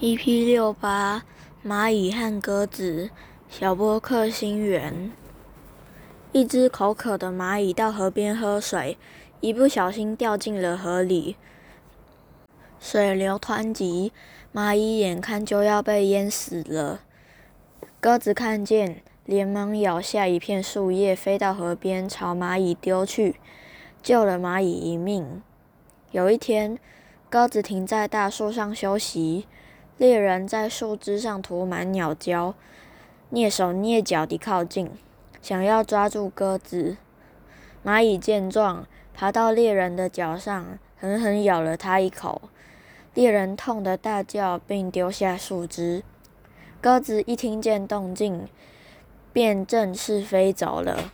EP 六八蚂蚁和鸽子小波克星源。一只口渴的蚂蚁到河边喝水，一不小心掉进了河里，水流湍急，蚂蚁眼看就要被淹死了。鸽子看见，连忙咬下一片树叶，飞到河边朝蚂蚁丢去，救了蚂蚁一命。有一天，鸽子停在大树上休息。猎人在树枝上涂满鸟胶，蹑手蹑脚地靠近，想要抓住鸽子。蚂蚁见状，爬到猎人的脚上，狠狠咬了他一口。猎人痛得大叫，并丢下树枝。鸽子一听见动静，便振翅飞走了。